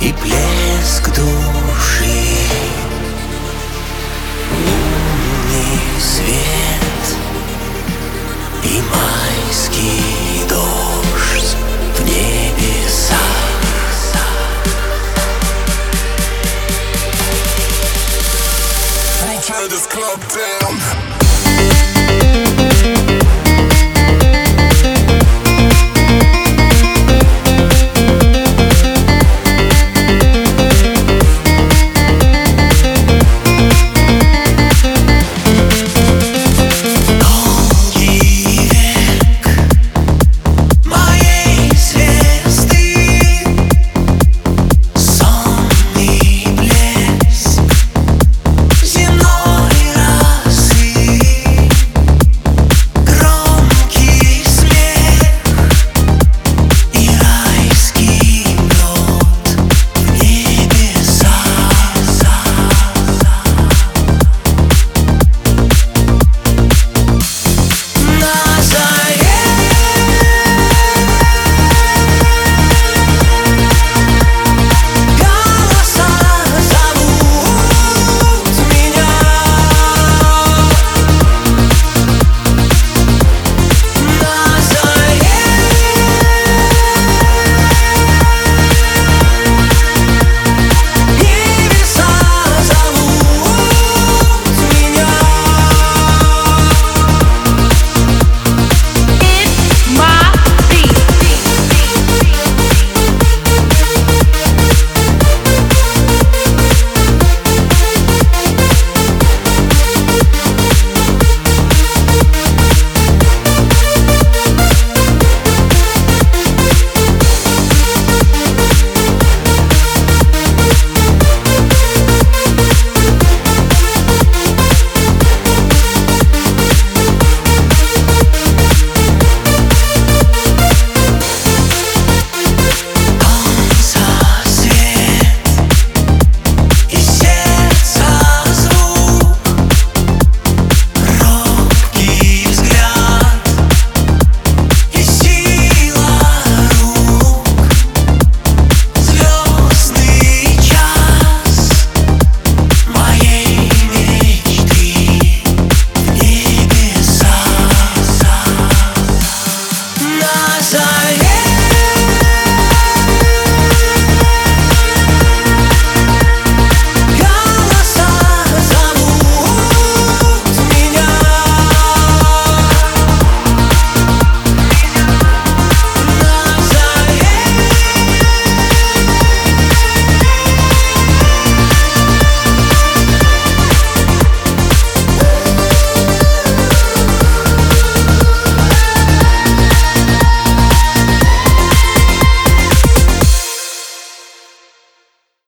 и плеск души Лунный свет и майский дождь в небесах Turn this club down.